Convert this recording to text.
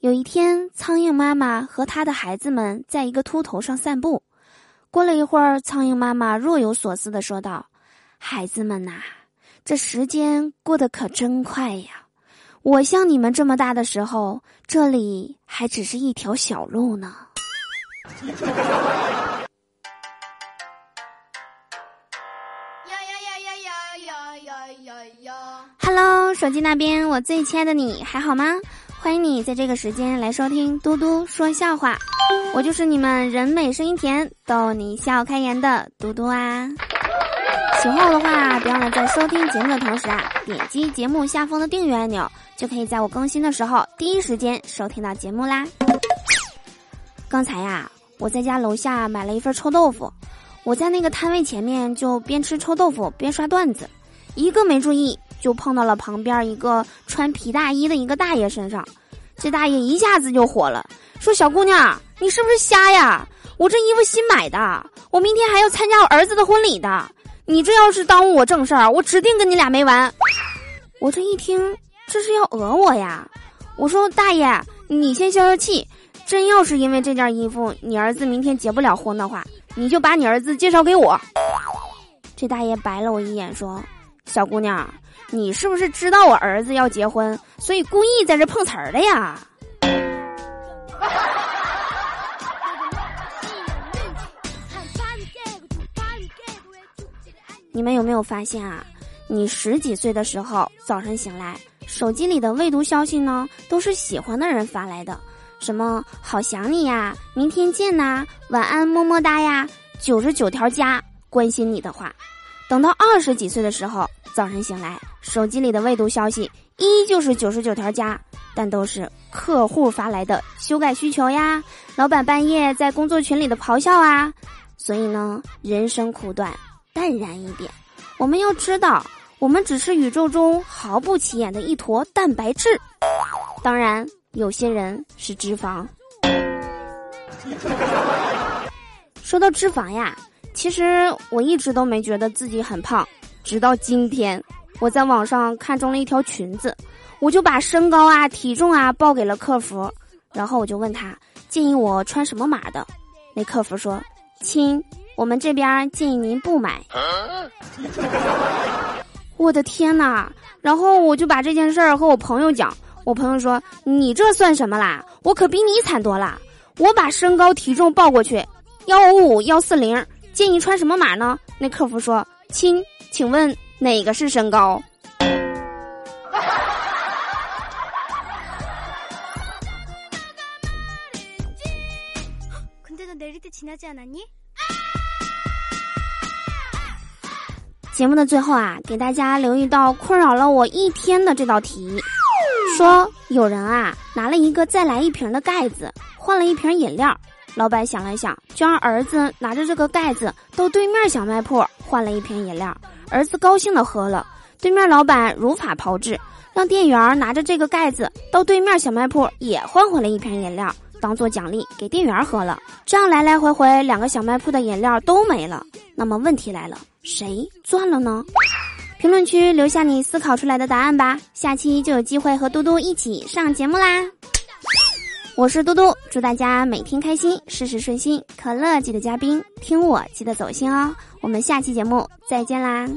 有一天，苍蝇妈妈和她的孩子们在一个秃头上散步。过了一会儿，苍蝇妈妈若有所思的说道：“孩子们呐，这时间过得可真快呀！我像你们这么大的时候，这里还只是一条小路呢。” Hello，手机那边，我最亲爱的你还好吗？欢迎你在这个时间来收听嘟嘟说笑话，我就是你们人美声音甜逗你笑开颜的嘟嘟啊。喜欢我的话，别忘了在收听节目的同时啊，点击节目下方的订阅按钮，就可以在我更新的时候第一时间收听到节目啦。刚才呀，我在家楼下买了一份臭豆腐，我在那个摊位前面就边吃臭豆腐边刷段子，一个没注意。就碰到了旁边一个穿皮大衣的一个大爷身上，这大爷一下子就火了，说：“小姑娘，你是不是瞎呀？我这衣服新买的，我明天还要参加我儿子的婚礼的，你这要是耽误我正事儿，我指定跟你俩没完。”我这一听，这是要讹我呀？我说：“大爷，你先消消气，真要是因为这件衣服，你儿子明天结不了婚的话，你就把你儿子介绍给我。”这大爷白了我一眼，说：“小姑娘。”你是不是知道我儿子要结婚，所以故意在这碰瓷儿的呀？你们有没有发现啊？你十几岁的时候，早晨醒来，手机里的未读消息呢，都是喜欢的人发来的，什么“好想你呀”“明天见呐”“晚安么么哒呀”“九十九条加”关心你的话。等到二十几岁的时候，早晨醒来，手机里的未读消息依旧是九十九条加，但都是客户发来的修改需求呀，老板半夜在工作群里的咆哮啊。所以呢，人生苦短，淡然一点。我们要知道，我们只是宇宙中毫不起眼的一坨蛋白质。当然，有些人是脂肪。说到脂肪呀。其实我一直都没觉得自己很胖，直到今天，我在网上看中了一条裙子，我就把身高啊、体重啊报给了客服，然后我就问他建议我穿什么码的，那客服说：“亲，我们这边建议您不买。”我的天呐！然后我就把这件事儿和我朋友讲，我朋友说：“你这算什么啦？我可比你惨多了，我把身高体重报过去，幺五五幺四零。”建议穿什么码呢？那客服说：“亲，请问哪个是身高？” 节目的最后啊，给大家留一道困扰了我一天的这道题：说有人啊拿了一个再来一瓶的盖子，换了一瓶饮料。老板想了想，就让儿子拿着这个盖子到对面小卖铺换了一瓶饮料。儿子高兴的喝了。对面老板如法炮制，让店员拿着这个盖子到对面小卖铺也换回了一瓶饮料，当做奖励给店员喝了。这样来来回回，两个小卖铺的饮料都没了。那么问题来了，谁赚了呢？评论区留下你思考出来的答案吧，下期就有机会和嘟嘟一起上节目啦。我是嘟嘟，祝大家每天开心，事事顺心。可乐记得加冰，听我记得走心哦。我们下期节目再见啦！